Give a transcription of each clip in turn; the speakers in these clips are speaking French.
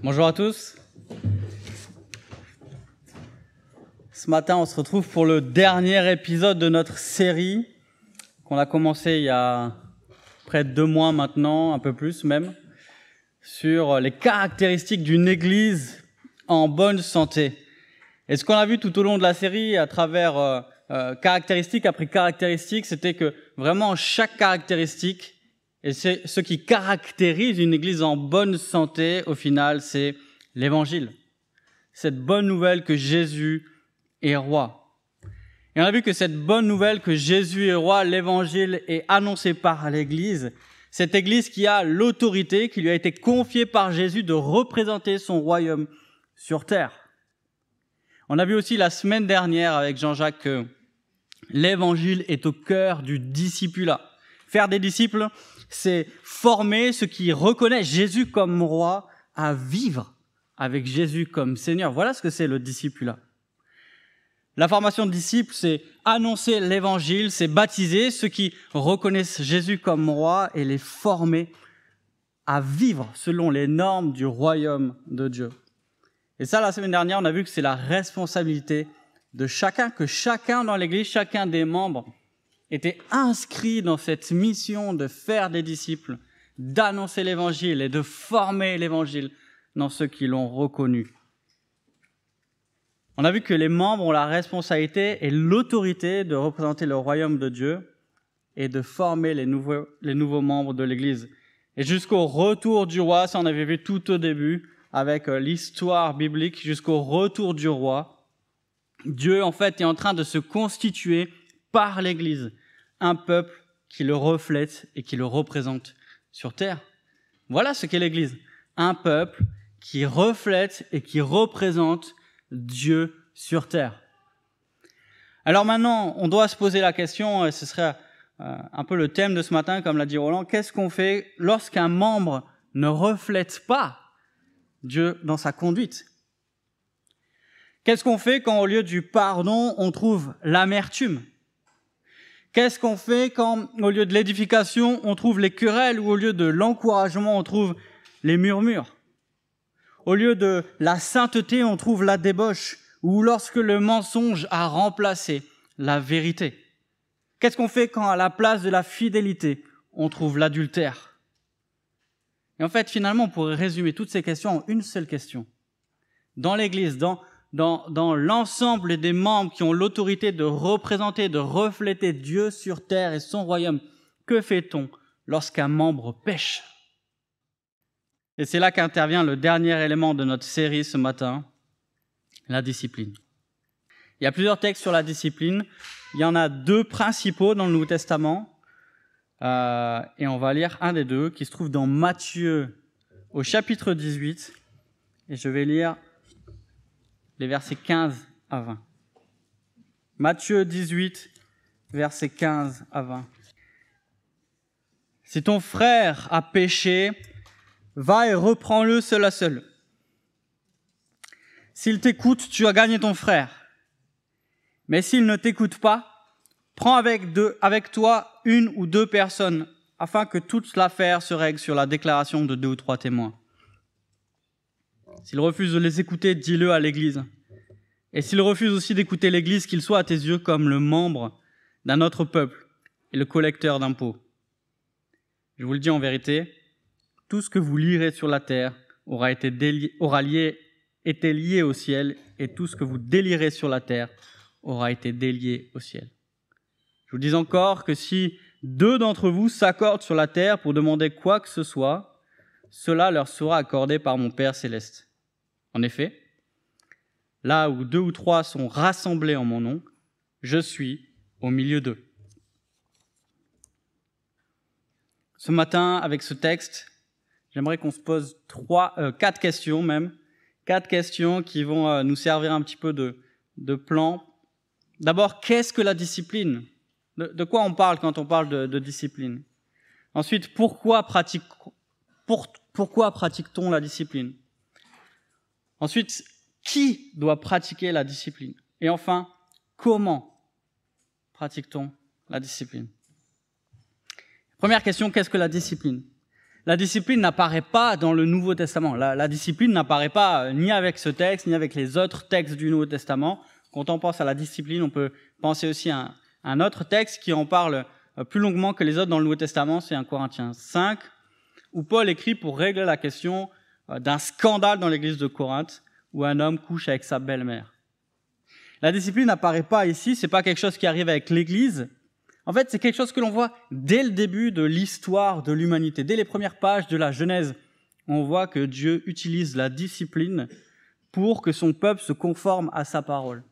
Bonjour à tous. Ce matin, on se retrouve pour le dernier épisode de notre série qu'on a commencé il y a près de deux mois maintenant, un peu plus même, sur les caractéristiques d'une église en bonne santé. Et ce qu'on a vu tout au long de la série à travers euh, euh, caractéristique après caractéristique, c'était que vraiment chaque caractéristique et c'est ce qui caractérise une église en bonne santé, au final, c'est l'évangile. Cette bonne nouvelle que Jésus est roi. Et on a vu que cette bonne nouvelle que Jésus est roi, l'évangile est annoncé par l'église. Cette église qui a l'autorité qui lui a été confiée par Jésus de représenter son royaume sur terre. On a vu aussi la semaine dernière avec Jean-Jacques que l'évangile est au cœur du discipulat. Faire des disciples, c'est former ceux qui reconnaissent Jésus comme roi à vivre avec Jésus comme Seigneur. Voilà ce que c'est le discipulat. La formation de disciples, c'est annoncer l'évangile, c'est baptiser ceux qui reconnaissent Jésus comme roi et les former à vivre selon les normes du royaume de Dieu. Et ça, la semaine dernière, on a vu que c'est la responsabilité de chacun, que chacun dans l'Église, chacun des membres était inscrit dans cette mission de faire des disciples, d'annoncer l'évangile et de former l'évangile dans ceux qui l'ont reconnu. On a vu que les membres ont la responsabilité et l'autorité de représenter le royaume de Dieu et de former les nouveaux, les nouveaux membres de l'Église. Et jusqu'au retour du roi, ça on avait vu tout au début avec euh, l'histoire biblique, jusqu'au retour du roi, Dieu en fait est en train de se constituer par l'Église, un peuple qui le reflète et qui le représente sur terre. Voilà ce qu'est l'Église, un peuple qui reflète et qui représente Dieu sur terre. Alors maintenant, on doit se poser la question, et ce serait euh, un peu le thème de ce matin, comme l'a dit Roland, qu'est-ce qu'on fait lorsqu'un membre ne reflète pas Dieu dans sa conduite? Qu'est-ce qu'on fait quand au lieu du pardon, on trouve l'amertume? Qu'est-ce qu'on fait quand, au lieu de l'édification, on trouve les querelles ou au lieu de l'encouragement, on trouve les murmures? Au lieu de la sainteté, on trouve la débauche ou lorsque le mensonge a remplacé la vérité? Qu'est-ce qu'on fait quand, à la place de la fidélité, on trouve l'adultère? Et en fait, finalement, on pourrait résumer toutes ces questions en une seule question. Dans l'Église, dans dans, l'ensemble des membres qui ont l'autorité de représenter, de refléter Dieu sur terre et son royaume, que fait-on lorsqu'un membre pêche? Et c'est là qu'intervient le dernier élément de notre série ce matin, la discipline. Il y a plusieurs textes sur la discipline. Il y en a deux principaux dans le Nouveau Testament. Euh, et on va lire un des deux qui se trouve dans Matthieu au chapitre 18. Et je vais lire les versets 15 à 20. Matthieu 18, versets 15 à 20. Si ton frère a péché, va et reprends-le seul à seul. S'il t'écoute, tu as gagné ton frère. Mais s'il ne t'écoute pas, prends avec, avec toi une ou deux personnes afin que toute l'affaire se règle sur la déclaration de deux ou trois témoins. S'il refuse de les écouter, dis-le à l'Église. Et s'il refuse aussi d'écouter l'Église, qu'il soit à tes yeux comme le membre d'un autre peuple et le collecteur d'impôts. Je vous le dis en vérité, tout ce que vous lirez sur la terre aura été, aura lié, lié au ciel, et tout ce que vous délirez sur la terre aura été délié au ciel. Je vous dis encore que si deux d'entre vous s'accordent sur la terre pour demander quoi que ce soit, cela leur sera accordé par mon Père céleste. En effet, là où deux ou trois sont rassemblés en mon nom, je suis au milieu d'eux. Ce matin, avec ce texte, j'aimerais qu'on se pose trois, euh, quatre questions même, quatre questions qui vont euh, nous servir un petit peu de, de plan. D'abord, qu'est-ce que la discipline? De, quoi on parle quand on parle de, discipline? Ensuite, pourquoi pratique, pourquoi pratique-t-on la discipline? Ensuite, qui doit pratiquer la discipline? Et enfin, comment pratique-t-on la discipline? Première question, qu'est-ce que la discipline? La discipline n'apparaît pas dans le Nouveau Testament. La, discipline n'apparaît pas euh, ni avec ce texte, ni avec les autres textes du Nouveau Testament. Quand on pense à la discipline, on peut penser aussi à un, autre texte qui en parle euh, plus longuement que les autres dans le Nouveau Testament, c'est un Corinthiens 5, où Paul écrit pour régler la question euh, d'un scandale dans l'église de Corinthe, où un homme couche avec sa belle-mère. La discipline n'apparaît pas ici, c'est pas quelque chose qui arrive avec l'église, en fait, c'est quelque chose que l'on voit dès le début de l'histoire de l'humanité. Dès les premières pages de la Genèse, on voit que Dieu utilise la discipline pour que son peuple se conforme à sa parole.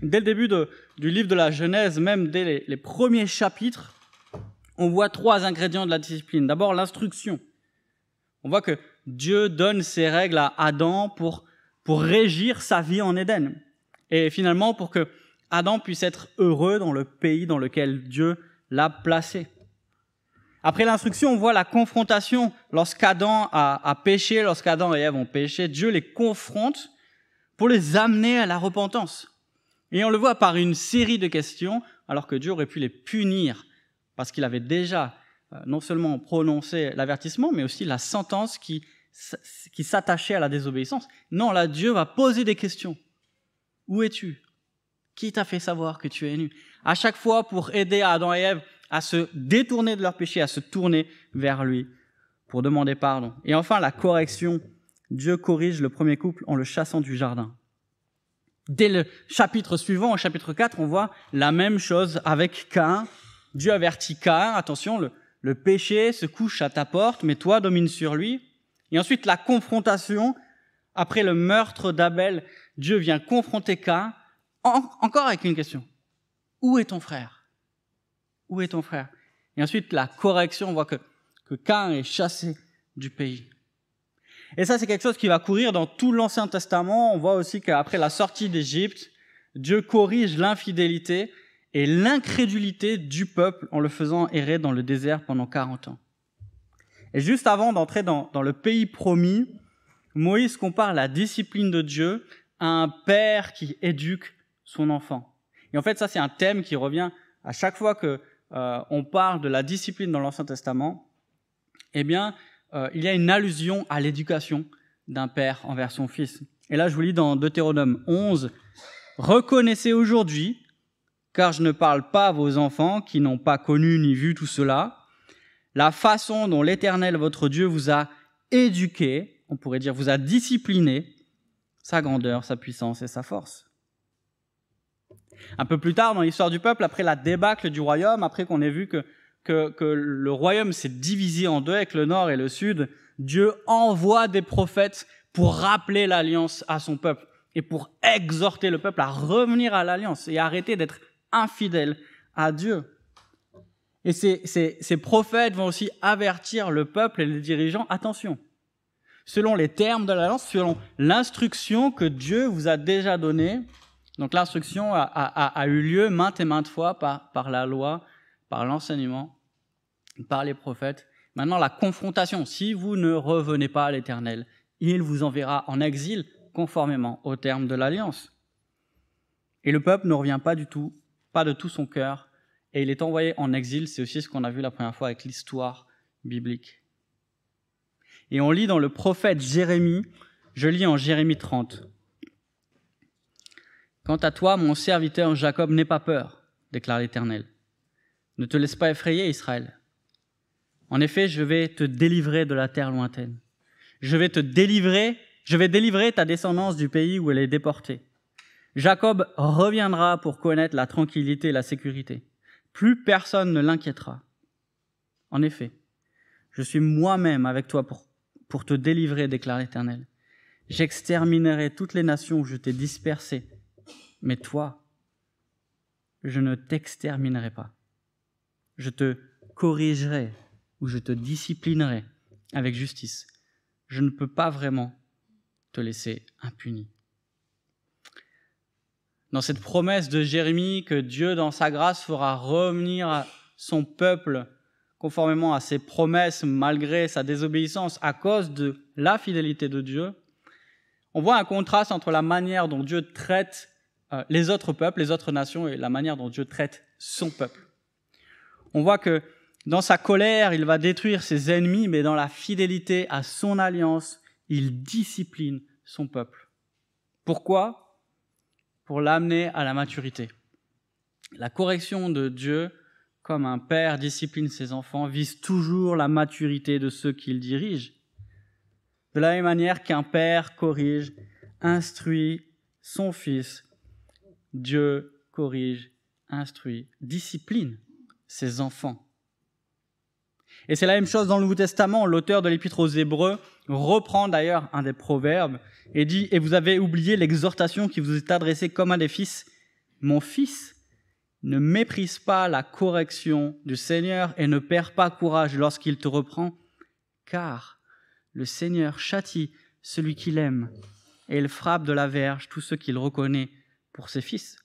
Dès le début du livre de la Genèse, même dès les, les premiers chapitres, on voit trois ingrédients de la discipline. D'abord, l'instruction. On voit que Dieu donne ses règles à Adam pour, pour régir sa vie en Éden. Et finalement, pour que Adam puisse être heureux dans le pays dans lequel Dieu l'a placé. Après l'instruction, on voit la confrontation. Lorsqu'Adam a, a péché, lorsqu'Adam et Ève ont péché, Dieu les confronte pour les amener à la repentance. Et on le voit par une série de questions, alors que Dieu aurait pu les punir, parce qu'il avait déjà non seulement prononcé l'avertissement, mais aussi la sentence qui, qui s'attachait à la désobéissance. Non, là, Dieu va poser des questions. Où es-tu? Qui t'a fait savoir que tu es nu? À chaque fois pour aider Adam et Ève à se détourner de leur péché, à se tourner vers lui pour demander pardon. Et enfin, la correction. Dieu corrige le premier couple en le chassant du jardin. Dès le chapitre suivant, au chapitre 4, on voit la même chose avec Cain. Dieu avertit Cain, attention, le, le péché se couche à ta porte, mais toi domine sur lui. Et ensuite, la confrontation. Après le meurtre d'Abel, Dieu vient confronter Cain encore avec une question. Où est ton frère? Où est ton frère? Et ensuite, la correction, on voit que, que Cain est chassé du pays. Et ça, c'est quelque chose qui va courir dans tout l'Ancien Testament. On voit aussi qu'après la sortie d'Égypte, Dieu corrige l'infidélité et l'incrédulité du peuple en le faisant errer dans le désert pendant 40 ans. Et juste avant d'entrer dans, dans le pays promis, Moïse compare la discipline de Dieu à un père qui éduque son enfant. Et en fait, ça, c'est un thème qui revient à chaque fois que euh, on parle de la discipline dans l'Ancien Testament. Eh bien, euh, il y a une allusion à l'éducation d'un père envers son fils. Et là, je vous lis dans Deutéronome 11, Reconnaissez aujourd'hui, car je ne parle pas à vos enfants qui n'ont pas connu ni vu tout cela, la façon dont l'Éternel, votre Dieu, vous a éduqué, on pourrait dire vous a discipliné, sa grandeur, sa puissance et sa force. Un peu plus tard dans l'histoire du peuple, après la débâcle du royaume, après qu'on ait vu que, que, le royaume s'est divisé en deux avec le nord et le sud, Dieu envoie des prophètes pour rappeler l'alliance à son peuple et pour exhorter le peuple à revenir à l'alliance et arrêter d'être infidèle à Dieu. Et ces, prophètes vont aussi avertir le peuple et les dirigeants, attention, selon les termes de l'alliance, selon l'instruction que Dieu vous a déjà donnée, donc l'instruction a, eu lieu maintes et maintes fois par la loi, par l'enseignement, par les prophètes. Maintenant, la confrontation, si vous ne revenez pas à l'Éternel, il vous enverra en exil conformément aux termes de l'alliance. Et le peuple ne revient pas du tout, pas de tout son cœur, et il est envoyé en exil, c'est aussi ce qu'on a vu la première fois avec l'histoire biblique. Et on lit dans le prophète Jérémie, je lis en Jérémie 30. Quant à toi, mon serviteur Jacob, n'aie pas peur, déclare l'Éternel. Ne te laisse pas effrayer, Israël. En effet, je vais te délivrer de la terre lointaine. Je vais te délivrer, je vais délivrer ta descendance du pays où elle est déportée. Jacob reviendra pour connaître la tranquillité et la sécurité. Plus personne ne l'inquiétera. En effet, je suis moi-même avec toi pour, te délivrer, déclare l'Éternel. J'exterminerai toutes les nations où je t'ai dispersé mais toi, je ne t'exterminerai pas. Je te corrigerai ou je te disciplinerai avec justice. Je ne peux pas vraiment te laisser impuni. Dans cette promesse de Jérémie que Dieu, dans sa grâce, fera revenir son peuple conformément à ses promesses malgré sa désobéissance à cause de la fidélité de Dieu, on voit un contraste entre la manière dont Dieu traite euh, les autres peuples, les autres nations et la manière dont Dieu traite son peuple. On voit que Dans sa colère, il va détruire ses ennemis, mais dans la fidélité à son alliance, il discipline son peuple. Pourquoi? Pour l'amener à la maturité. La correction de Dieu, comme un père discipline ses enfants, vise toujours la maturité de ceux qu'il dirige. De la même manière qu'un père corrige, instruit son fils, Dieu corrige, instruit, discipline ses enfants. Et c'est la même chose dans le Nouveau Testament. L'auteur de l'Épître aux Hébreux reprend d'ailleurs un des proverbes et dit, et vous avez oublié l'exhortation qui vous est adressée comme à des fils. Mon fils, ne méprise pas la correction du Seigneur et ne perds pas courage lorsqu'il te reprend, car le Seigneur châtie celui qu'il aime et il frappe de la verge tous ceux qu'il reconnaît pour ses fils.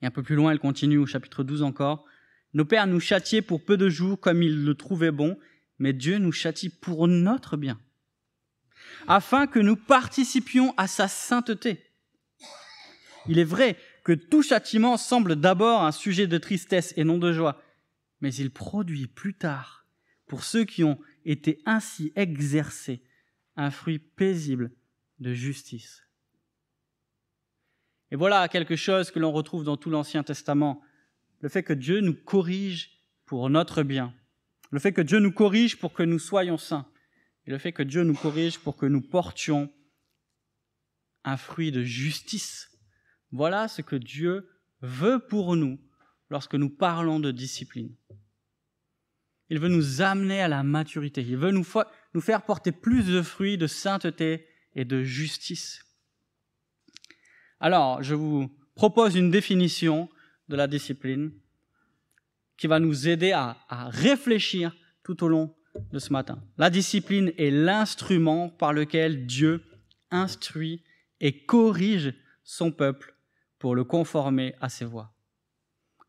Et un peu plus loin, elle continue au chapitre 12 encore. Nos pères nous châtiaient pour peu de jours comme ils le trouvaient bon, mais Dieu nous châtie pour notre bien, afin que nous participions à sa sainteté. Il est vrai que tout châtiment semble d'abord un sujet de tristesse et non de joie, mais il produit plus tard, pour ceux qui ont été ainsi exercés, un fruit paisible de justice. Et voilà quelque chose que l'on retrouve dans tout l'Ancien Testament le fait que Dieu nous corrige pour notre bien, le fait que Dieu nous corrige pour que nous soyons saints, et le fait que Dieu nous corrige pour que nous portions un fruit de justice. Voilà ce que Dieu veut pour nous lorsque nous parlons de discipline. Il veut nous amener à la maturité. Il veut nous, faire porter plus de fruits de sainteté et de justice. Alors, je vous propose une définition de la discipline qui va nous aider à, réfléchir tout au long de ce matin. La discipline est l'instrument par lequel Dieu instruit et corrige son peuple pour le conformer à ses voies.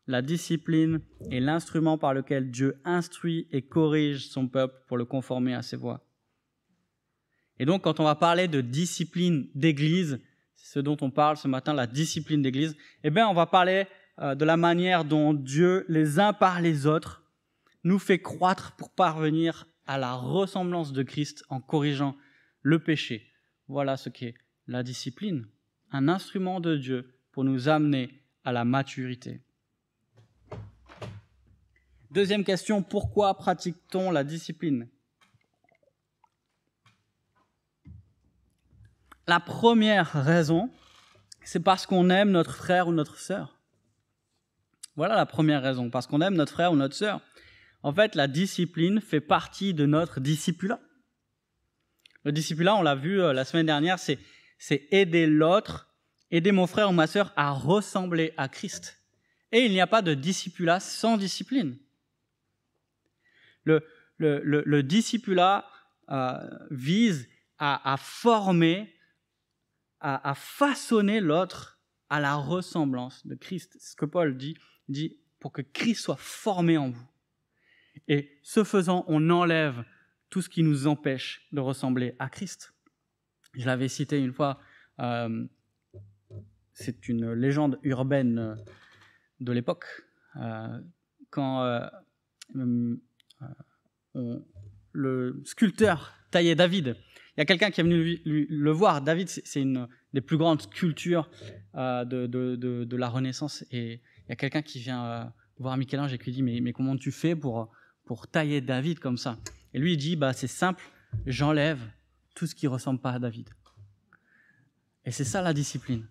La discipline est l'instrument par lequel Dieu instruit et corrige son peuple pour le conformer à ses voies. Et donc, quand on va parler de discipline d'église, ce dont on parle ce matin, la discipline d'église, eh bien, on va parler de la manière dont Dieu, les uns par les autres, nous fait croître pour parvenir à la ressemblance de Christ en corrigeant le péché. Voilà ce qu'est la discipline, un instrument de Dieu pour nous amener à la maturité. Deuxième question, pourquoi pratique-t-on la discipline? La première raison, c'est parce qu'on aime notre frère ou notre sœur. Voilà la première raison, parce qu'on aime notre frère ou notre sœur. En fait, la discipline fait partie de notre discipulat. Le discipulat, on l'a vu euh, la semaine dernière, c'est, aider l'autre, aider mon frère ou ma sœur à ressembler à Christ. Et il n'y a pas de discipulat sans discipline. Le, le, discipulat euh, vise à, à former, à, à façonner l'autre à la ressemblance de Christ. C'est ce que Paul dit dit pour que Christ soit formé en vous. Et ce faisant, on enlève tout ce qui nous empêche de ressembler à Christ. Je l'avais cité une fois, euh, c'est une légende urbaine euh, de l'époque, euh, quand le sculpteur taillait David. Il y a quelqu'un qui est venu le voir. David, c'est une des plus grandes sculptures de, de, la Renaissance. Et y a quelqu'un qui vient euh, voir Michel-Ange et qui dit mais, mais comment tu fais pour, pour tailler David comme ça? Et lui il dit bah c'est simple, j'enlève tout ce qui ressemble pas à David. Et c'est ça la discipline.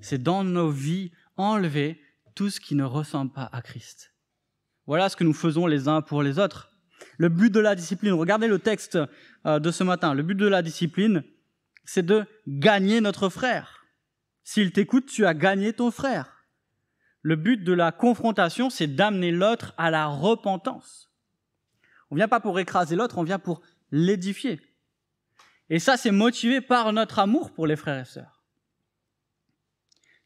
C'est dans nos vies enlever tout ce qui ne ressemble pas à Christ. Voilà ce que nous faisons les uns pour les autres. Le but de la discipline, regardez le texte euh, de ce matin, le but de la discipline, c'est de gagner notre frère. S'il t'écoute, tu as gagné ton frère. Le but de la confrontation, c'est d'amener l'autre à la repentance. On vient pas pour écraser l'autre, on vient pour l'édifier. Et ça, c'est motivé par notre amour pour les frères et sœurs.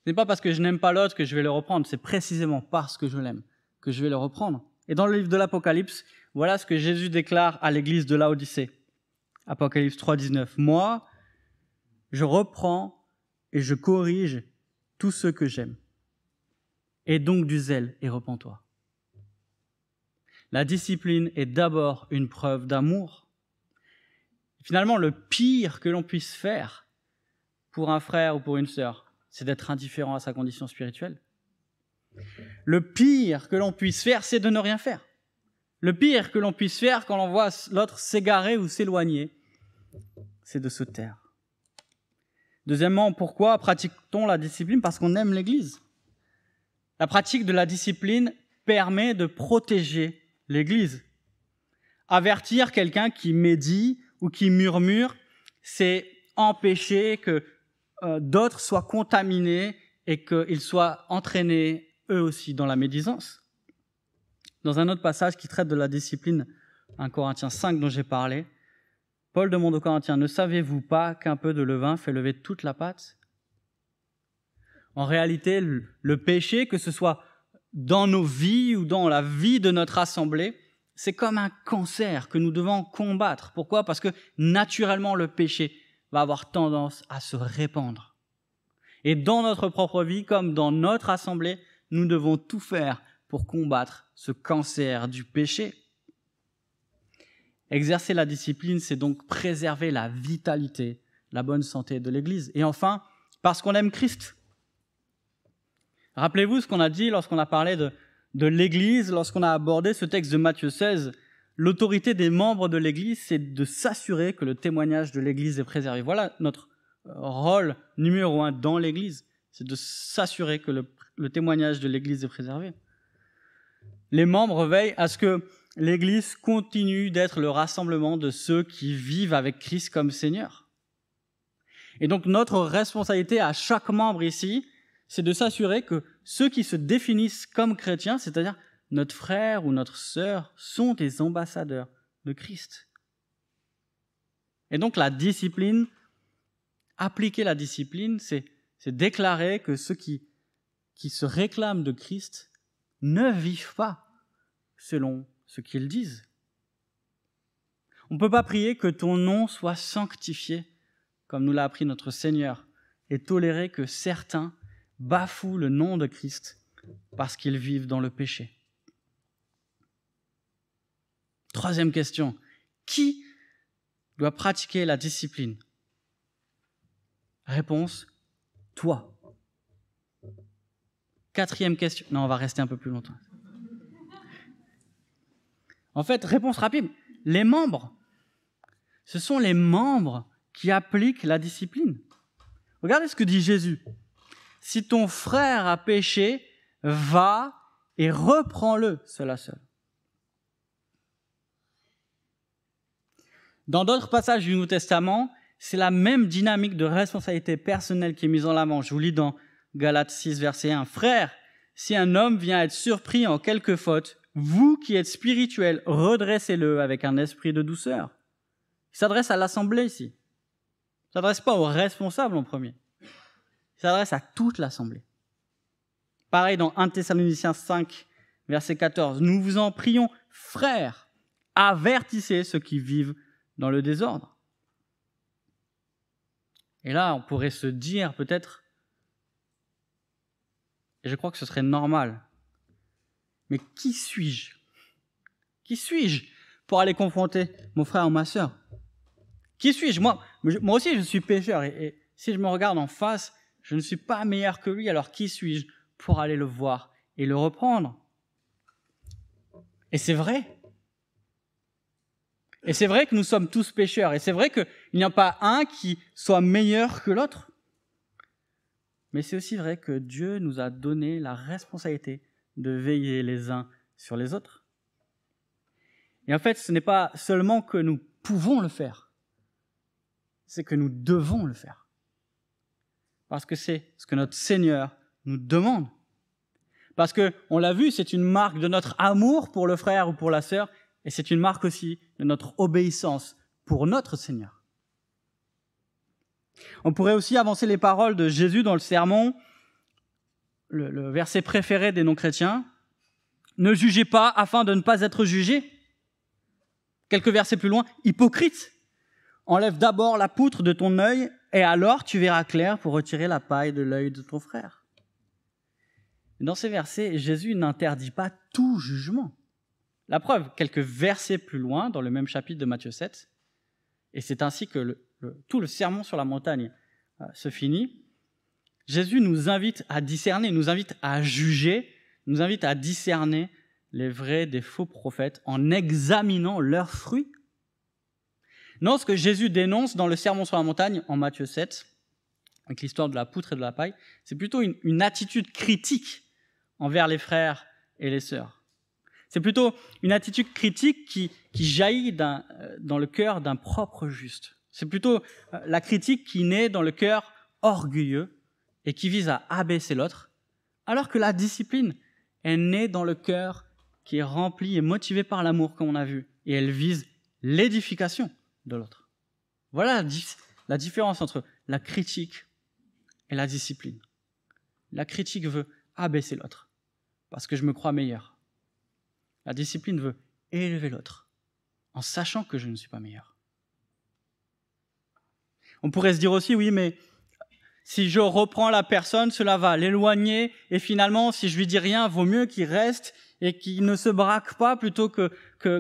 Ce n'est pas parce que je n'aime pas l'autre que je vais le reprendre, c'est précisément parce que je l'aime que je vais le reprendre. Et dans le livre de l'Apocalypse, voilà ce que Jésus déclare à l'église de Laodicée. Apocalypse 3.19. Moi, je reprends et je corrige tous ceux que j'aime et donc du zèle et repens-toi. La discipline est d'abord une preuve d'amour. Finalement, le pire que l'on puisse faire pour un frère ou pour une sœur, c'est d'être indifférent à sa condition spirituelle. Le pire que l'on puisse faire, c'est de ne rien faire. Le pire que l'on puisse faire quand on voit l'autre s'égarer ou s'éloigner, c'est de se taire. Deuxièmement, pourquoi pratique-t-on la discipline? Parce qu'on aime l'Église. La pratique de la discipline permet de protéger l'Église. Avertir quelqu'un qui médit ou qui murmure, c'est empêcher que euh, d'autres soient contaminés et qu'ils soient entraînés eux aussi dans la médisance. Dans un autre passage qui traite de la discipline, un Corinthiens 5 dont j'ai parlé, Paul demande aux Corinthiens, ne savez-vous pas qu'un peu de levain fait lever toute la pâte? En réalité, le péché, que ce soit dans nos vies ou dans la vie de notre assemblée, c'est comme un cancer que nous devons combattre. Pourquoi? Parce que naturellement, le péché va avoir tendance à se répandre. Et dans notre propre vie, comme dans notre assemblée, nous devons tout faire pour combattre ce cancer du péché. Exercer la discipline, c'est donc préserver la vitalité, la bonne santé de l'Église. Et enfin, parce qu'on aime Christ. Rappelez-vous ce qu'on a dit lorsqu'on a parlé de, l'Église, lorsqu'on a abordé ce texte de Matthieu 16. L'autorité des membres de l'Église, c'est de s'assurer que le témoignage de l'Église est préservé. Voilà notre rôle numéro un dans l'Église, c'est de s'assurer que le témoignage de l'Église est préservé. Les membres veillent à ce que l'Église continue d'être le rassemblement de ceux qui vivent avec Christ comme Seigneur. Et donc notre responsabilité à chaque membre ici, c'est de s'assurer que ceux qui se définissent comme chrétiens, c'est-à-dire notre frère ou notre sœur, sont des ambassadeurs de Christ. Et donc la discipline, appliquer la discipline, c'est déclarer que ceux qui, qui se réclament de Christ ne vivent pas selon ce qu'ils disent. On ne peut pas prier que ton nom soit sanctifié, comme nous l'a appris notre Seigneur, et tolérer que certains bafouent le nom de Christ parce qu'ils vivent dans le péché. Troisième question, qui doit pratiquer la discipline? Réponse, toi. Quatrième question, non, on va rester un peu plus longtemps. En fait, réponse rapide, les membres. Ce sont les membres qui appliquent la discipline. Regardez ce que dit Jésus. Si ton frère a péché, va et reprends-le, cela seul. Dans d'autres passages du Nouveau Testament, c'est la même dynamique de responsabilité personnelle qui est mise en avant. Je vous lis dans Galates 6, verset 1. Frère, si un homme vient être surpris en quelque faute, vous qui êtes spirituels, redressez-le avec un esprit de douceur. Il s'adresse à l'assemblée ici. Il s'adresse pas aux responsables en premier. S'adresse à toute l'assemblée. Pareil dans 1 Thessaloniciens 5, verset 14. Nous vous en prions, frères, avertissez ceux qui vivent dans le désordre. Et là, on pourrait se dire peut-être, et je crois que ce serait normal mais qui suis-je? Qui suis-je pour aller confronter mon frère ou ma sœur? Qui suis-je? Moi, moi aussi, je suis pécheur. Et, si je me regarde en face, je ne suis pas meilleur que lui. Alors qui suis-je pour aller le voir et le reprendre? Et c'est vrai. Et c'est vrai que nous sommes tous pécheurs. Et c'est vrai qu'il n'y a pas un qui soit meilleur que l'autre. Mais c'est aussi vrai que Dieu nous a donné la responsabilité de veiller les uns sur les autres. Et en fait, ce n'est pas seulement que nous pouvons le faire, c'est que nous devons le faire. Parce que c'est ce que notre Seigneur nous demande. Parce que, on l'a vu, c'est une marque de notre amour pour le frère ou pour la sœur, et c'est une marque aussi de notre obéissance pour notre Seigneur. On pourrait aussi avancer les paroles de Jésus dans le sermon le, verset préféré des non-chrétiens. Ne jugez pas afin de ne pas être jugé. Quelques versets plus loin, hypocrite. Enlève d'abord la poutre de ton œil et alors tu verras clair pour retirer la paille de l'œil de ton frère. Dans ces versets, Jésus n'interdit pas tout jugement. La preuve, quelques versets plus loin, dans le même chapitre de Matthieu 7, et c'est ainsi que tout le sermon sur la montagne euh, se finit, Jésus nous invite à discerner, nous invite à juger, nous invite à discerner les vrais des faux prophètes en examinant leurs fruits. Non, ce que Jésus dénonce dans le sermon sur la montagne en Matthieu 7, avec l'histoire de la poutre et de la paille, c'est plutôt une, attitude critique envers les frères et les sœurs. C'est plutôt une attitude critique qui, qui jaillit euh, dans le cœur d'un propre juste. C'est plutôt euh, la critique qui naît dans le cœur orgueilleux et qui vise à abaisser l'autre, alors que la discipline est née dans le cœur qui est rempli et motivé par l'amour, comme on a vu, et elle vise l'édification de l'autre. Voilà la différence entre la critique et la discipline. La critique veut abaisser l'autre, parce que je me crois meilleur. La discipline veut élever l'autre, en sachant que je ne suis pas meilleur. On pourrait se dire aussi, oui, mais si je reprends la personne, cela va l'éloigner, et finalement, si je lui dis rien, vaut mieux qu'il reste et qu'il ne se braque pas plutôt que,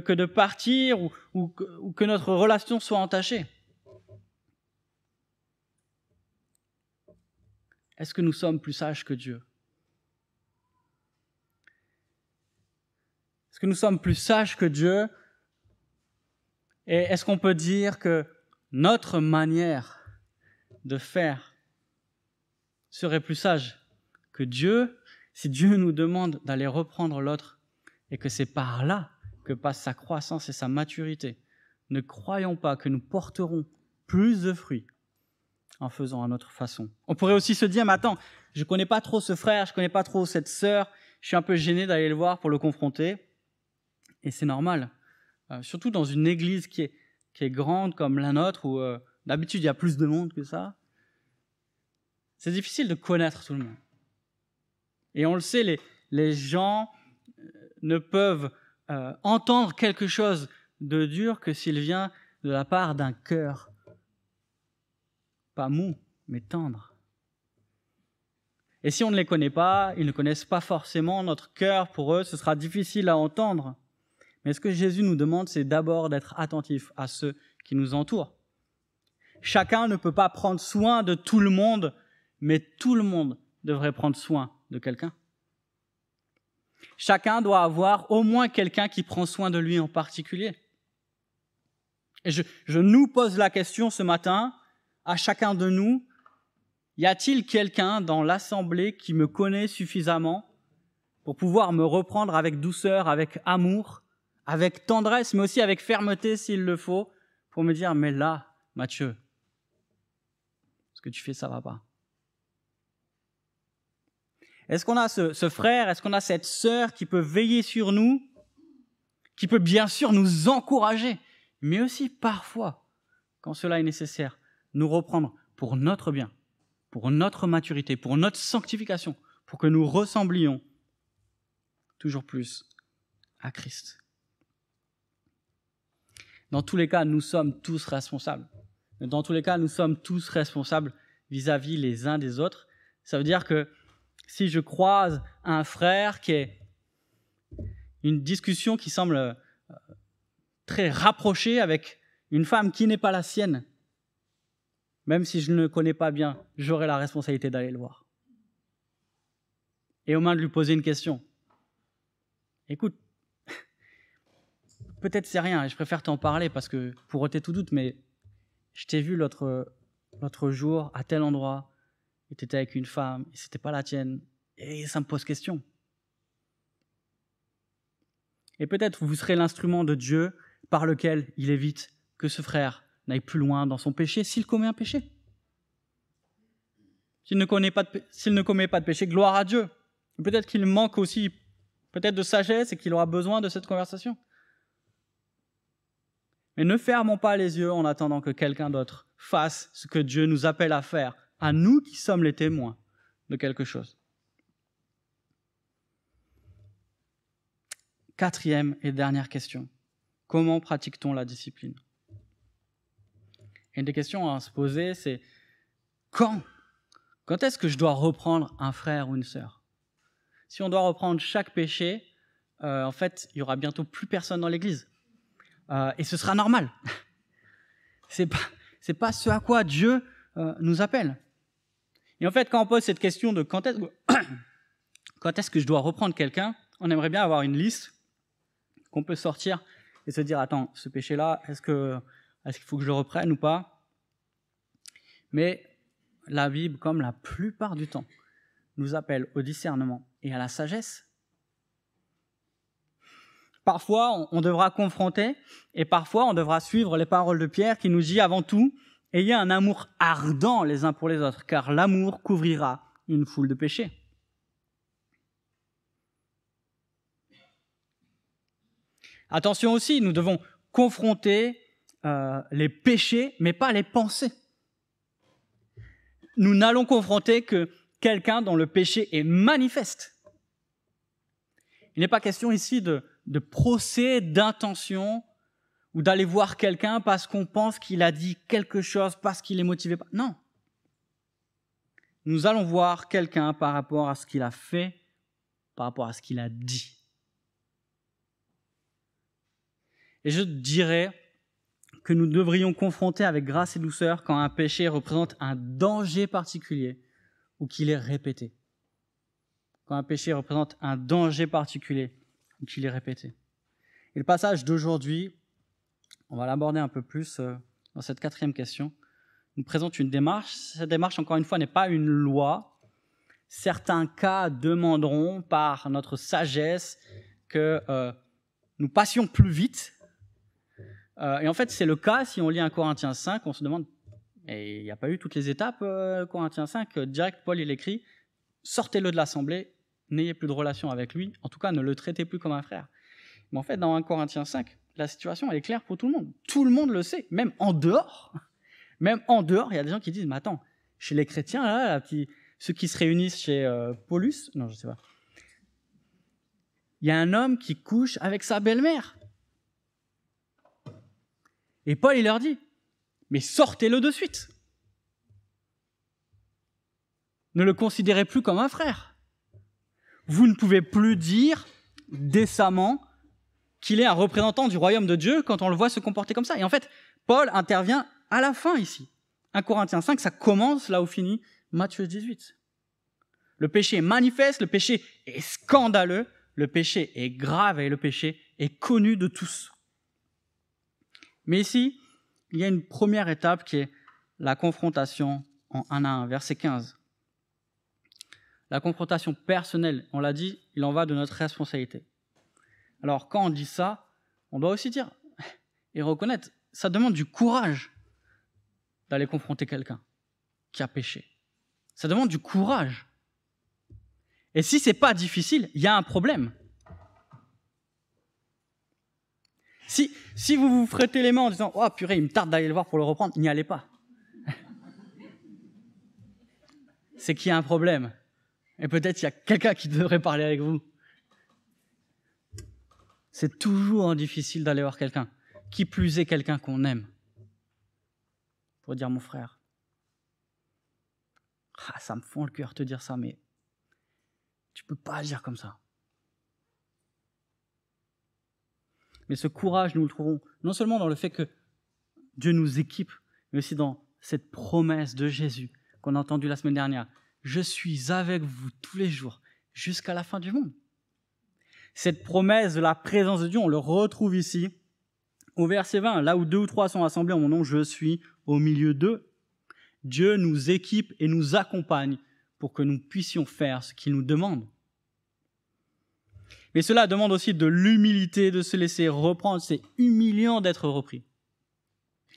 que, de partir ou, que notre relation soit entachée. Est-ce que nous sommes plus sages que Dieu? Est-ce que nous sommes plus sages que Dieu? Et est-ce qu'on peut dire que notre manière de faire serait plus sage que Dieu? Si Dieu nous demande d'aller reprendre l'autre et que c'est par là que passe sa croissance et sa maturité Ne croyons pas que nous porterons plus de fruits en faisant à notre façon. On pourrait aussi se dire, mais attends, je connais pas trop ce frère, je connais pas trop cette sœur, je suis un peu gêné d'aller le voir pour le confronter. Et c'est normal. Euh, surtout dans une église qui est, qui est grande comme la nôtre, où euh, d'habitude il y a plus de monde que ça. C'est difficile de connaître tout le monde. Et on le sait, les, les gens euh, ne peuvent entendre quelque chose de dur que s'il vient de la part d'un cœur. Pas mou, mais tendre. Et si on ne les connaît pas, ils ne connaissent pas forcément notre cœur, pour eux, ce sera difficile à entendre. Mais ce que Jésus nous demande, c'est d'abord d'être attentif à ceux qui nous entourent. Chacun ne peut pas prendre soin de tout le monde, mais tout le monde devrait prendre soin de quelqu'un. Chacun doit avoir au moins quelqu'un qui prend soin de lui en particulier. Et je, nous pose la question ce matin, à chacun de nous, y a-t-il quelqu'un dans l'assemblée qui me connaît suffisamment pour pouvoir me reprendre avec douceur, avec amour, avec tendresse, mais aussi avec fermeté s'il le faut, pour me dire, mais là, Mathieu, ce que tu fais, ça va pas. Est-ce qu'on a ce, frère, est-ce qu'on a cette sœur qui peut veiller sur nous, qui peut bien sûr nous encourager, mais aussi parfois, quand cela est nécessaire, nous reprendre pour notre bien, pour notre maturité, pour notre sanctification, pour que nous ressemblions toujours plus à Christ. Dans tous les cas, nous sommes tous responsables. Dans tous les cas, nous sommes tous responsables vis-à-vis les uns des autres. Ça veut dire que si je croise un frère qui est une discussion qui semble euh, très rapprochée avec une femme qui n'est pas la sienne, même si je ne le connais pas bien, j'aurai la responsabilité d'aller le voir. Et au moins de lui poser une question. Écoute, peut-être c'est rien, et je préfère t'en parler parce que pour ôter tout doute, mais je t'ai vu l'autre, l'autre jour à tel endroit, et avec une femme, et c'était pas la tienne, et ça me pose question. Et peut-être vous serez l'instrument de Dieu par lequel il évite que ce frère n'aille plus loin dans son péché s'il commet un péché. S'il ne, pas s'il ne commet pas de péché, gloire à Dieu. Peut-être qu'il manque aussi peut-être de sagesse et qu'il aura besoin de cette conversation. Mais ne fermons pas les yeux en attendant que quelqu'un d'autre fasse ce que Dieu nous appelle à faire, à nous qui sommes les témoins de quelque chose. Quatrième et dernière question. Comment pratique-t-on la discipline? Une des questions à se poser, c'est quand? Quand est-ce que je dois reprendre un frère ou une sœur? Si on doit reprendre chaque péché, euh, en fait, il y aura bientôt plus personne dans l'église. Euh, et ce sera normal. c'est pas, pas ce à quoi Dieu euh, nous appelle. Et en fait, quand on pose cette question de quand est-ce, quand est-ce que je dois reprendre quelqu'un, on aimerait bien avoir une liste qu'on peut sortir et se dire attends, ce péché-là, est-ce est-ce qu'il faut que je le reprenne ou pas? Mais la Bible, comme la plupart du temps, nous appelle au discernement et à la sagesse. Parfois, on devra confronter et parfois, on devra suivre les paroles de Pierre qui nous dit avant tout, ayez un amour ardent les uns pour les autres, car l'amour couvrira une foule de péchés. Attention aussi, nous devons confronter euh, les péchés, mais pas les pensées. Nous n'allons confronter que quelqu'un dont le péché est manifeste. Il n'est pas question ici de, de procès d'intention ou d'aller voir quelqu'un parce qu'on pense qu'il a dit quelque chose, parce qu'il est motivé. Non. Nous allons voir quelqu'un par rapport à ce qu'il a fait, par rapport à ce qu'il a dit. Et je dirais que nous devrions confronter avec grâce et douceur quand un péché représente un danger particulier ou qu'il est répété. Quand un péché représente un danger particulier ou qu'il est répété. Et le passage d'aujourd'hui, on va l'aborder un peu plus euh, dans cette quatrième question, nous présente une démarche. Cette démarche, encore une fois, n'est pas une loi. Certains cas demanderont par notre sagesse que euh, nous passions plus vite euh, et en fait, c'est le cas si on lit un Corinthiens 5, on se demande, et il n'y a pas eu toutes les étapes, euh, Corinthiens 5, euh, direct, Paul, il écrit, sortez-le de l'assemblée, n'ayez plus de relation avec lui, en tout cas, ne le traitez plus comme un frère. Mais en fait, dans 1 Corinthiens 5, la situation, est claire pour tout le monde. Tout le monde le sait, même en dehors. Même en dehors, il y a des gens qui disent, mais attends, chez les chrétiens, là, ceux qui se réunissent chez Paulus, non, je sais pas, il y a un homme qui couche avec sa belle-mère. Et Paul, il leur dit, mais sortez-le de suite. Ne le considérez plus comme un frère. Vous ne pouvez plus dire décemment qu'il est un représentant du royaume de Dieu quand on le voit se comporter comme ça. Et en fait, Paul intervient à la fin ici. 1 Corinthiens 5, ça commence là où finit Matthieu 18. Le péché est manifeste, le péché est scandaleux, le péché est grave et le péché est connu de tous. Mais ici, il y a une première étape qui est la confrontation en 1 à 1, verset 15. La confrontation personnelle, on l'a dit, il en va de notre responsabilité. Alors quand on dit ça, on doit aussi dire et reconnaître, ça demande du courage d'aller confronter quelqu'un qui a péché. Ça demande du courage. Et si c'est pas difficile, il y a un problème. Si, si vous vous frottez les mains en disant Oh purée, il me tarde d'aller le voir pour le reprendre, n'y allez pas. C'est qu'il y a un problème. Et peut-être il y a quelqu'un qui devrait parler avec vous. C'est toujours difficile d'aller voir quelqu'un. Qui plus est quelqu'un qu'on aime. Pour dire mon frère. Ah, ça me fond le cœur de te dire ça, mais tu peux pas agir comme ça. Mais ce courage, nous le trouvons non seulement dans le fait que Dieu nous équipe, mais aussi dans cette promesse de Jésus qu'on a entendue la semaine dernière. Je suis avec vous tous les jours jusqu'à la fin du monde. Cette promesse de la présence de Dieu, on le retrouve ici au verset 20, là où deux ou trois sont assemblés en mon nom, je suis au milieu d'eux. Dieu nous équipe et nous accompagne pour que nous puissions faire ce qu'il nous demande. Mais cela demande aussi de l'humilité, de se laisser reprendre. C'est humiliant d'être repris.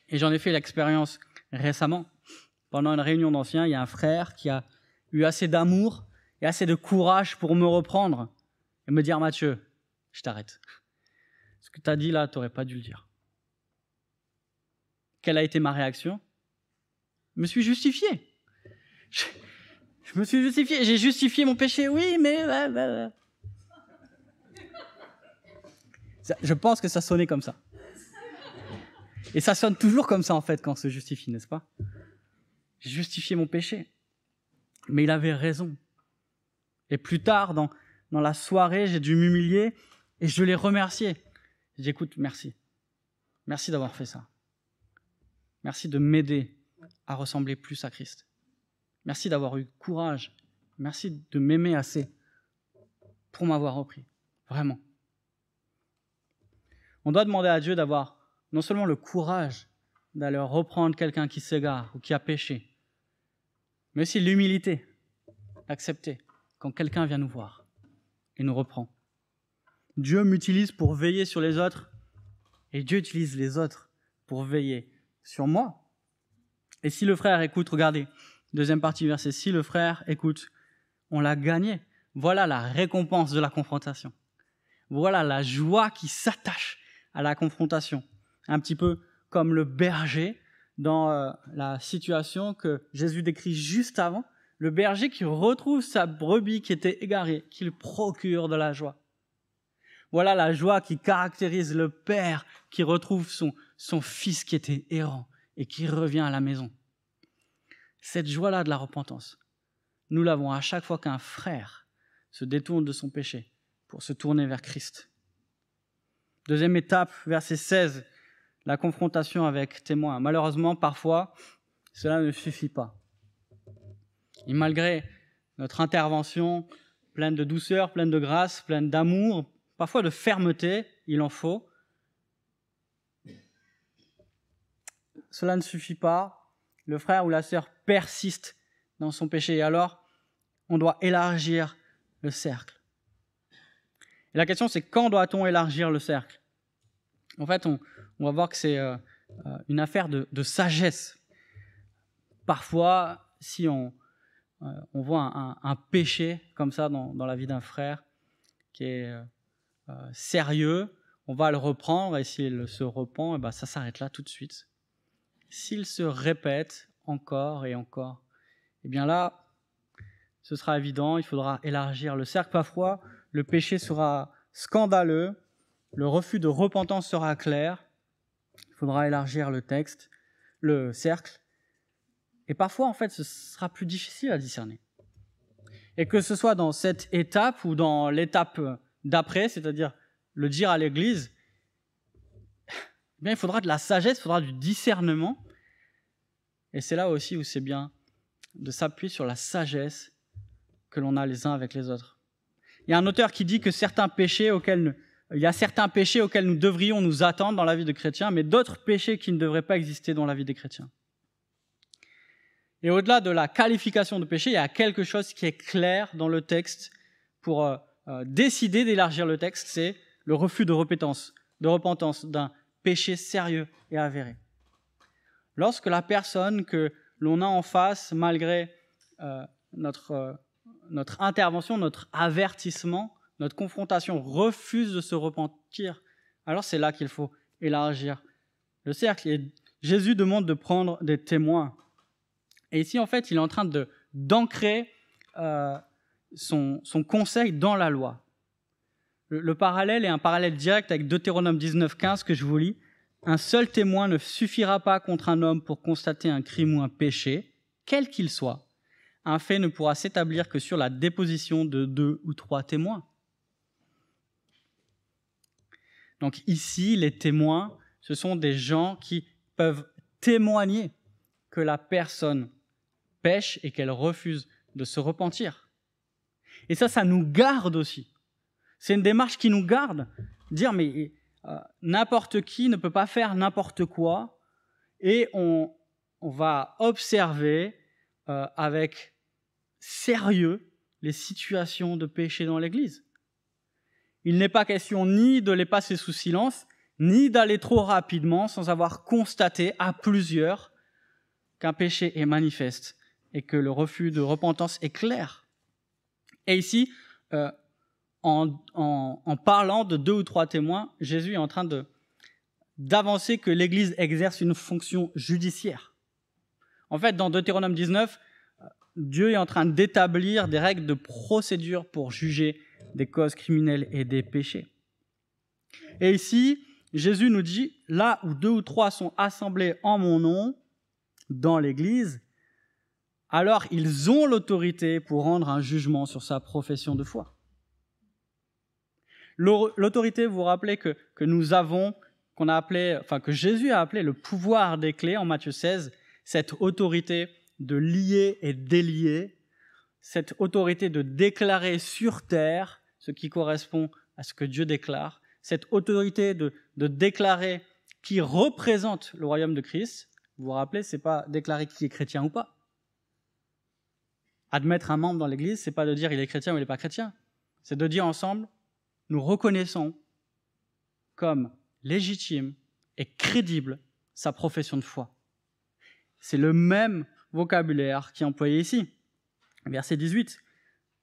Et j'en ai fait l'expérience récemment. Pendant une réunion d'anciens, il y a un frère qui a eu assez d'amour et assez de courage pour me reprendre et me dire Mathieu, je t'arrête. Ce que tu as dit là, tu n'aurais pas dû le dire. Quelle a été ma réaction? Je me suis justifié. Je, me suis justifié. J'ai justifié mon péché, oui, mais... Je pense que ça sonnait comme ça. Et ça sonne toujours comme ça, en fait, quand on se justifie, n'est-ce pas? J'ai justifié mon péché. Mais il avait raison. Et plus tard, dans, dans la soirée, j'ai dû m'humilier Et je les remerciais. J'écoute, merci. Merci d'avoir fait ça. Merci de m'aider à ressembler plus à Christ. Merci d'avoir eu courage. Merci de m'aimer assez pour m'avoir repris. Vraiment. On doit demander à Dieu d'avoir non seulement le courage d'aller reprendre quelqu'un qui s'égare ou qui a péché, mais aussi l'humilité d'accepter quand quelqu'un vient nous voir et nous reprend. Dieu m'utilise pour veiller sur les autres et Dieu utilise les autres pour veiller sur moi. Et si le frère écoute, regardez, deuxième partie verset, si le frère écoute, on l'a gagné. Voilà la récompense de la confrontation. Voilà la joie qui s'attache à la confrontation. Un petit peu comme le berger dans euh, la situation que Jésus décrit juste avant, le berger qui retrouve sa brebis qui était égarée, qu'il procure de la joie. Voilà la joie qui caractérise le père qui retrouve son, fils qui était errant et qui revient à la maison. Cette joie-là de la repentance, nous l'avons à chaque fois qu'un frère se détourne de son péché pour se tourner vers Christ. Deuxième étape, verset 16, la confrontation avec témoins. Malheureusement, parfois, cela ne suffit pas. Et malgré notre intervention pleine de douceur, pleine de grâce, pleine d'amour, parfois de fermeté, il en faut, cela ne suffit pas. Le frère ou la sœur persiste dans son péché. Et alors, on doit élargir le cercle. Et la question, c'est quand doit-on élargir le cercle? En fait, on, va voir que c'est euh, euh, une affaire de, sagesse. Parfois, si on, on voit un, péché comme ça dans, la vie d'un frère qui est sérieux, on va le reprendre et s'il se repent, et eh ben ça s'arrête là tout de suite s'il se répète encore et encore, eh bien là, ce sera évident, il faudra élargir le cercle. Parfois, le péché sera scandaleux, le refus de repentance sera clair, il faudra élargir le texte, le cercle. Et parfois, en fait, ce sera plus difficile à discerner. Et que ce soit dans cette étape ou dans l'étape d'après, c'est-à-dire le dire à l'Église, eh bien, il faudra de la sagesse, il faudra du discernement. Et c'est là aussi où c'est bien de s'appuyer sur la sagesse que l'on a les uns avec les autres. Il y a un auteur qui dit que certains péchés auxquels il y a certains péchés auxquels nous devrions nous attendre dans la vie de chrétiens, mais d'autres péchés qui ne devraient pas exister dans la vie des chrétiens. Et au-delà de la qualification de péché, il y a quelque chose qui est clair dans le texte pour euh, euh, décider d'élargir le texte, c'est le refus de repentance, d'un péché sérieux et avéré. Lorsque la personne que l'on a en face, malgré euh, notre, intervention, notre avertissement, notre confrontation, refuse de se repentir, alors c'est là qu'il faut élargir le cercle. Jésus demande de prendre des témoins. Et ici, en fait, il est en train d'ancrer euh, son, conseil dans la loi. Le, parallèle est un parallèle direct avec Deutéronome 19.15 que je vous lis. Un seul témoin ne suffira pas contre un homme pour constater un crime ou un péché, quel qu'il soit. Un fait ne pourra s'établir que sur la déposition de deux ou trois témoins. Donc ici, les témoins, ce sont des gens qui peuvent témoigner que la personne pêche et qu'elle refuse de se repentir. Et ça, ça nous garde aussi. C'est une démarche qui nous garde. Dire, mais euh, n'importe qui ne peut pas faire n'importe quoi. Et on, va observer euh, avec sérieux les situations de péché dans l'Église. Il n'est pas question ni de les passer sous silence, ni d'aller trop rapidement sans avoir constaté à plusieurs qu'un péché est manifeste et que le refus de repentance est clair. Et ici, euh, en, parlant de deux ou trois témoins, Jésus est en train de d'avancer que l'Église exerce une fonction judiciaire. En fait, dans Deutéronome 19, Dieu est en train d'établir des règles de procédure pour juger des causes criminelles et des péchés. Et ici, Jésus nous dit, là où deux ou trois sont assemblés en mon nom, dans l'Église, alors ils ont l'autorité pour rendre un jugement sur sa profession de foi. L'autorité, vous vous rappelez que, nous avons, qu'on a appelé, enfin que Jésus a appelé le pouvoir des clés en Matthieu 16, cette autorité de lier et délier, cette autorité de déclarer sur terre ce qui correspond à ce que Dieu déclare, cette autorité de, de déclarer qui représente le royaume de Christ. Vous vous rappelez, c'est pas déclarer qui est chrétien ou pas. Admettre un membre dans l'Église, c'est pas de dire il est chrétien ou il n'est pas chrétien. C'est de dire ensemble, nous reconnaissons comme légitime et crédible sa profession de foi. C'est le même vocabulaire qui est employé ici. Verset 18.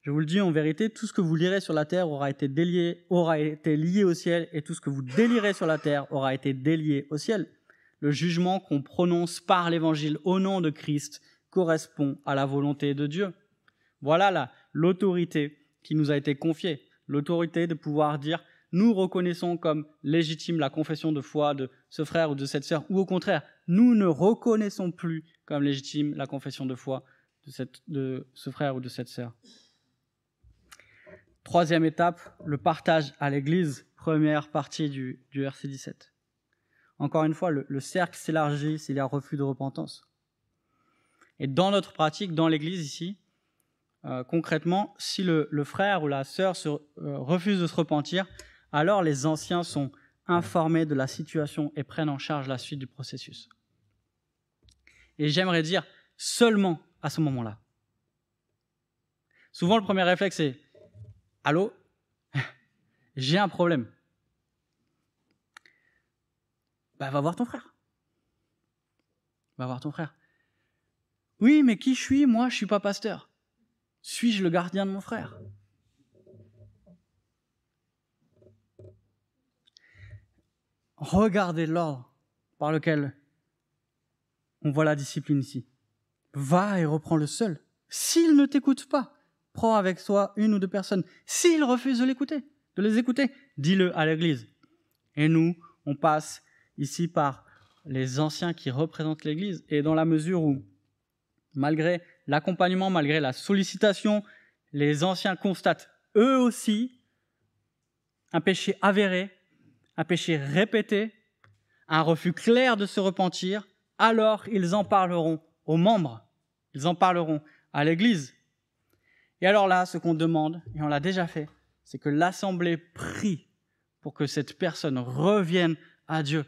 Je vous le dis en vérité, tout ce que vous lirez sur la terre aura été, délié, aura été lié au ciel, et tout ce que vous délirez sur la terre aura été délié au ciel. Le jugement qu'on prononce par l'évangile au nom de Christ correspond à la volonté de Dieu. Voilà l'autorité qui nous a été confiée, l'autorité de pouvoir dire nous reconnaissons comme légitime la confession de foi de ce frère ou de cette sœur, ou au contraire, nous ne reconnaissons plus comme légitime la confession de foi de, cette, ce frère ou de cette sœur. Troisième étape, le partage à l'Église, première partie du, du verset 17. Encore une fois, le, cercle s'élargit s'il y a refus de repentance. Et dans notre pratique, dans l'Église ici, euh, concrètement, si le, frère ou la sœur euh, refuse de se repentir, alors les anciens sont informés de la situation et prennent en charge la suite du processus. Et j'aimerais dire seulement à ce moment-là. Souvent, le premier réflexe est Allô? J'ai un problème. Bah, va voir ton frère. Va voir ton frère. Oui, mais qui je suis? Moi, je suis pas pasteur. Suis-je le gardien de mon frère? Regardez l'ordre par lequel on voit la discipline ici. Va et reprends le seul. S'il ne t'écoute pas, prends avec toi une ou deux personnes. S'ils refusent de l'écouter, de les écouter, dis-le à l'église. Et nous, on passe ici par les anciens qui représentent l'église et dans la mesure où, malgré l'accompagnement, malgré la sollicitation, les anciens constatent eux aussi un péché avéré, un péché répété, un refus clair de se repentir, alors ils en parleront aux membres, ils en parleront à l'Église, et alors là, ce qu'on demande, et on l'a déjà fait, c'est que l'Assemblée prie pour que cette personne revienne à Dieu.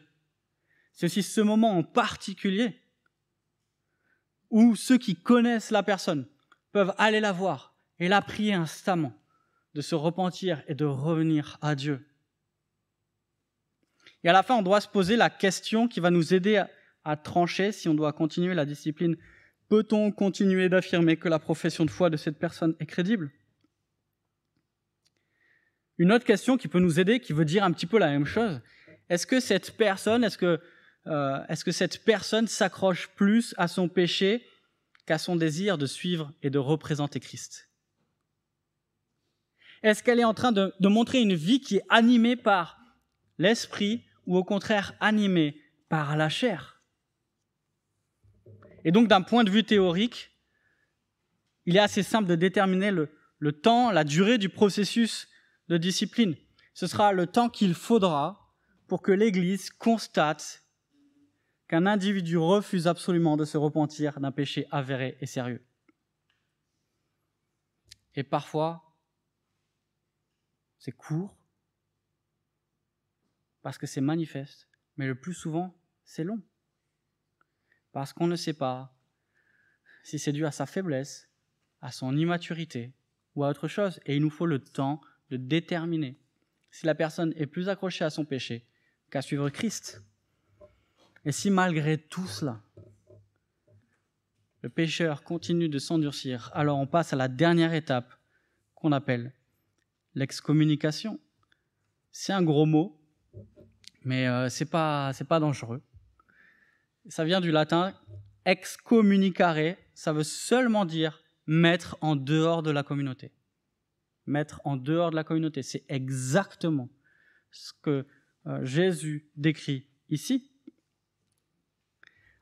C'est aussi ce moment en particulier où ceux qui connaissent la personne peuvent aller la voir et la prier instamment de se repentir et de revenir à Dieu. Et à la fin, on doit se poser la question qui va nous aider à, à trancher si on doit continuer la discipline Peut-on continuer d'affirmer que la profession de foi de cette personne est crédible? Une autre question qui peut nous aider, qui veut dire un petit peu la même chose, est-ce que cette personne, est-ce que, euh, est-ce que cette personne s'accroche plus à son péché qu'à son désir de suivre et de représenter Christ? Est-ce qu'elle est en train de, de montrer une vie qui est animée par l'esprit ou au contraire animée par la chair? Et donc, d'un point de vue théorique, il est assez simple de déterminer le, temps, la durée du processus de discipline. Ce sera le temps qu'il faudra pour que l'Église constate qu'un individu refuse absolument de se repentir d'un péché avéré et sérieux. Et parfois, c'est court, parce que c'est manifeste, mais le plus souvent, c'est long parce qu'on ne sait pas si c'est dû à sa faiblesse, à son immaturité ou à autre chose. Et il nous faut le temps de déterminer si la personne est plus accrochée à son péché qu'à suivre Christ. Et si malgré tout cela, le pécheur continue de s'endurcir, alors on passe à la dernière étape qu'on appelle l'excommunication. C'est un gros mot, mais euh, c'est pas dangereux. Ça vient du latin excommunicare, ça veut seulement dire mettre en dehors de la communauté. Mettre en dehors de la communauté, c'est exactement ce que euh, Jésus décrit ici.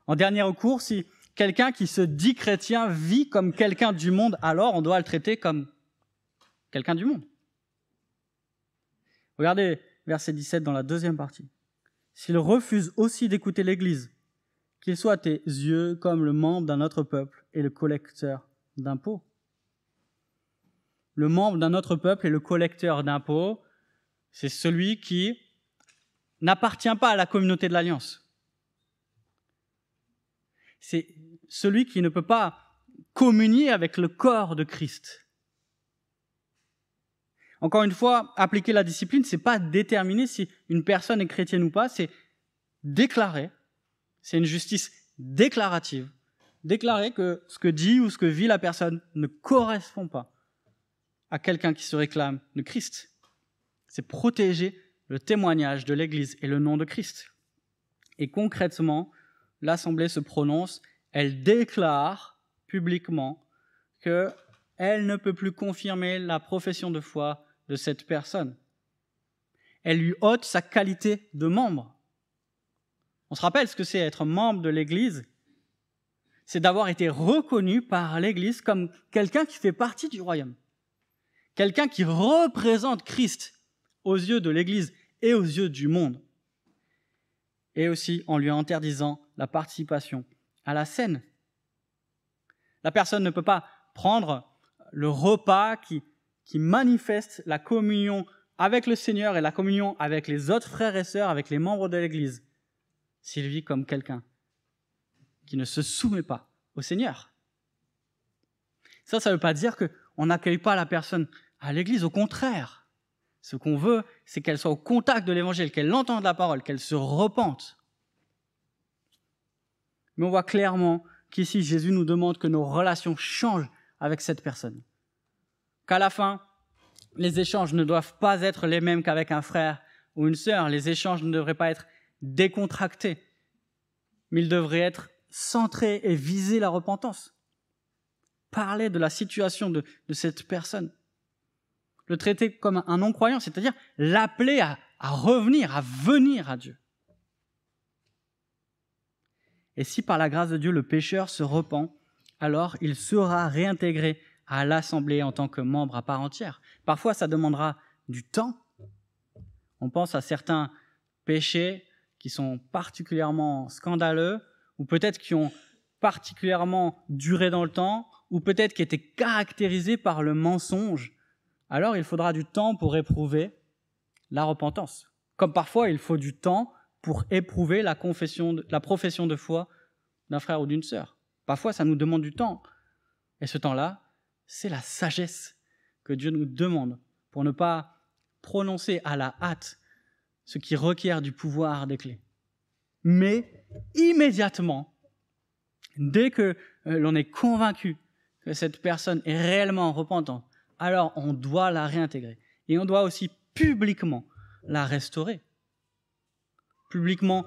En dernier recours, si quelqu'un qui se dit chrétien vit comme quelqu'un du monde, alors on doit le traiter comme quelqu'un du monde. Regardez verset 17 dans la deuxième partie. S'il refuse aussi d'écouter l'Église, qu'il soit tes yeux comme le membre d'un autre peuple et le collecteur d'impôts. Le membre d'un autre peuple et le collecteur d'impôts, c'est celui qui n'appartient pas à la communauté de l'Alliance. C'est celui qui ne peut pas communier avec le corps de Christ. Encore une fois, appliquer la discipline, c'est pas déterminer si une personne est chrétienne ou pas, c'est déclarer. C'est une justice déclarative. Déclarer que ce que dit ou ce que vit la personne ne correspond pas à quelqu'un qui se réclame de Christ. C'est protéger le témoignage de l'Église et le nom de Christ. Et concrètement, l'Assemblée se prononce, elle déclare publiquement qu'elle ne peut plus confirmer la profession de foi de cette personne. Elle lui ôte sa qualité de membre. On se rappelle ce que c'est être membre de l'Église C'est d'avoir été reconnu par l'Église comme quelqu'un qui fait partie du royaume. Quelqu'un qui représente Christ aux yeux de l'Église et aux yeux du monde. Et aussi en lui interdisant la participation à la scène. La personne ne peut pas prendre le repas qui, manifeste la communion avec le Seigneur et la communion avec les autres frères et sœurs, avec les membres de l'Église, s'il vit comme quelqu'un qui ne se soumet pas au Seigneur. Ça, ça ne veut pas dire qu'on n'accueille pas la personne à l'Église, au contraire. Ce qu'on veut, c'est qu'elle soit au contact de l'évangile, qu'elle entende la parole, qu'elle se repente. Mais on voit clairement qu'ici, Jésus nous demande que nos relations changent avec cette personne. Qu'à la fin, les échanges ne doivent pas être les mêmes qu'avec un frère ou une sœur. Les échanges ne devraient pas être décontractés, mais ils devraient être centrés et viser la repentance. Parler de la situation de, de cette personne le traiter comme un non-croyant, c'est-à-dire l'appeler à, revenir, à venir à Dieu. Et si par la grâce de Dieu le pécheur se repent, alors il sera réintégré à l'assemblée en tant que membre à part entière. Parfois, ça demandera du temps. On pense à certains péchés qui sont particulièrement scandaleux, ou peut-être qui ont particulièrement duré dans le temps, ou peut-être qui étaient caractérisés par le mensonge alors il faudra du temps pour éprouver la repentance. Comme parfois il faut du temps pour éprouver la, confession la profession de foi d'un frère ou d'une sœur. Parfois ça nous demande du temps. Et ce temps-là, c'est la sagesse que Dieu nous demande pour ne pas prononcer à la hâte ce qui requiert du pouvoir des clés. Mais immédiatement, dès que euh, l'on est convaincu que cette personne est réellement repentante, alors on doit la réintégrer. Et on doit aussi publiquement la restaurer. Publiquement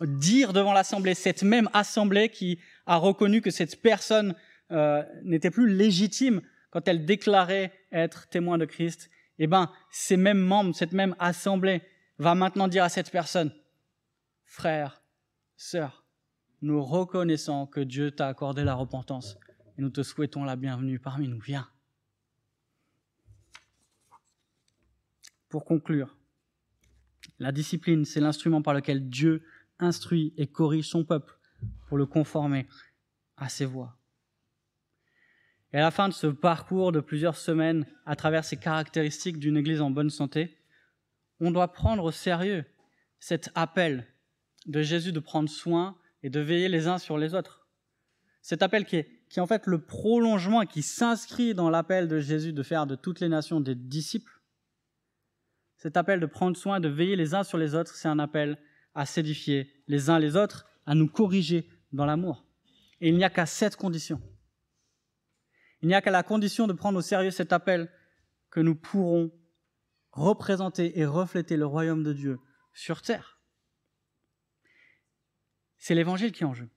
dire devant l'Assemblée, cette même Assemblée qui a reconnu que cette personne euh, n'était plus légitime quand elle déclarait être témoin de Christ, eh ben, ces mêmes membres, cette même Assemblée va maintenant dire à cette personne, frère, sœur, nous reconnaissons que Dieu t'a accordé la repentance et nous te souhaitons la bienvenue parmi nous. Viens. Pour conclure, la discipline, c'est l'instrument par lequel Dieu instruit et corrige son peuple pour le conformer à ses voies. Et à la fin de ce parcours de plusieurs semaines à travers ces caractéristiques d'une Église en bonne santé, on doit prendre au sérieux cet appel de Jésus de prendre soin et de veiller les uns sur les autres. Cet appel qui est, qui est en fait le prolongement qui s'inscrit dans l'appel de Jésus de faire de toutes les nations des disciples cet appel de prendre soin, de veiller les uns sur les autres, c'est un appel à s'édifier les uns les autres, à nous corriger dans l'amour. Et il n'y a qu'à cette condition. Il n'y a qu'à la condition de prendre au sérieux cet appel que nous pourrons représenter et refléter le royaume de Dieu sur terre. C'est l'évangile qui est en jeu.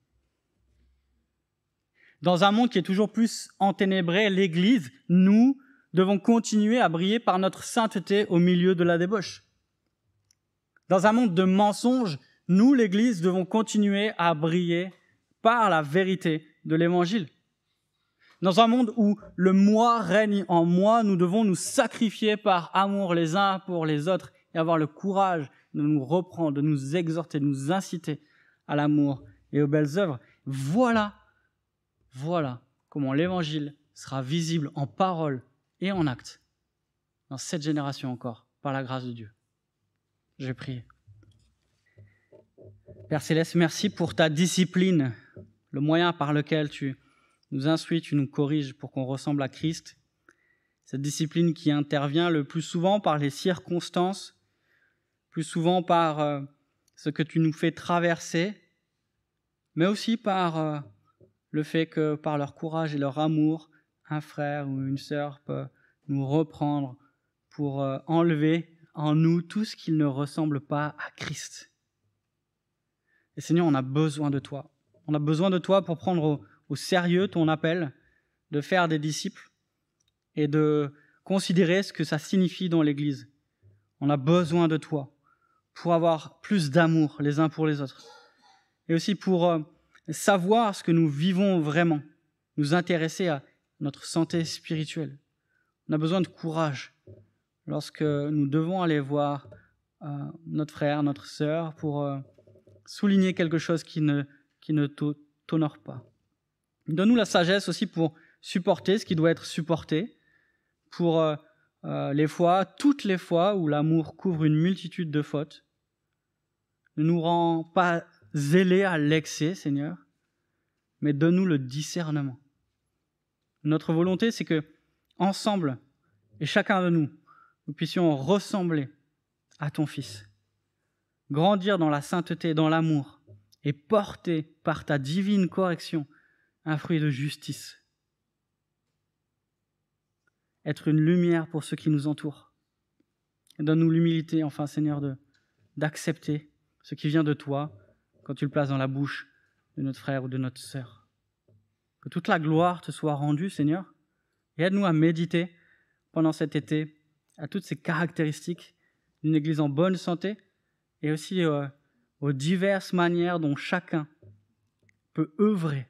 Dans un monde qui est toujours plus enténébré, l'Église, nous, devons continuer à briller par notre sainteté au milieu de la débauche. Dans un monde de mensonges, nous, l'Église, devons continuer à briller par la vérité de l'Évangile. Dans un monde où le moi règne en moi, nous devons nous sacrifier par amour les uns pour les autres et avoir le courage de nous reprendre, de nous exhorter, de nous inciter à l'amour et aux belles œuvres. Voilà, voilà comment l'évangile sera visible en parole et en acte dans cette génération encore, par la grâce de Dieu. Je vais prier. Père Céleste, merci pour ta discipline, le moyen par lequel tu nous instruis, tu nous corriges pour qu'on ressemble à Christ. Cette discipline qui intervient le plus souvent par les circonstances, plus souvent par euh, ce que tu nous fais traverser, mais aussi par euh, le fait que par leur courage et leur amour, un frère ou une sœur peut nous reprendre pour euh, enlever en nous tout ce qui ne ressemble pas à Christ. Et Seigneur, on a besoin de toi. On a besoin de toi pour prendre au, sérieux ton appel de faire des disciples et de considérer ce que ça signifie dans l'Église. On a besoin de toi pour avoir plus d'amour les uns pour les autres. Et aussi pour euh, savoir ce que nous vivons vraiment, nous intéresser à notre santé spirituelle. On a besoin de courage lorsque nous devons aller voir euh, notre frère, notre sœur, pour euh, souligner quelque chose qui ne, t'honore pas. Donne-nous la sagesse aussi pour supporter ce qui doit être supporté, pour euh, les fois, toutes les fois où l'amour couvre une multitude de fautes. Ne nous rend pas zélés à l'excès, Seigneur, mais donne-nous le discernement. Notre volonté, c'est que, ensemble, et chacun de nous, nous puissions ressembler à ton Fils, grandir dans la sainteté, dans l'amour, et porter par ta divine correction un fruit de justice. Être une lumière pour ceux qui nous entourent. Donne-nous l'humilité, enfin Seigneur, d'accepter ce qui vient de toi quand tu le places dans la bouche de notre frère ou de notre sœur. Que toute la gloire te soit rendue, Seigneur, et aide-nous à méditer pendant cet été à toutes ces caractéristiques d'une Église en bonne santé et aussi euh, aux diverses manières dont chacun peut œuvrer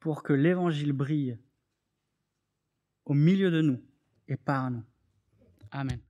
pour que l'Évangile brille au milieu de nous et par nous. Amen.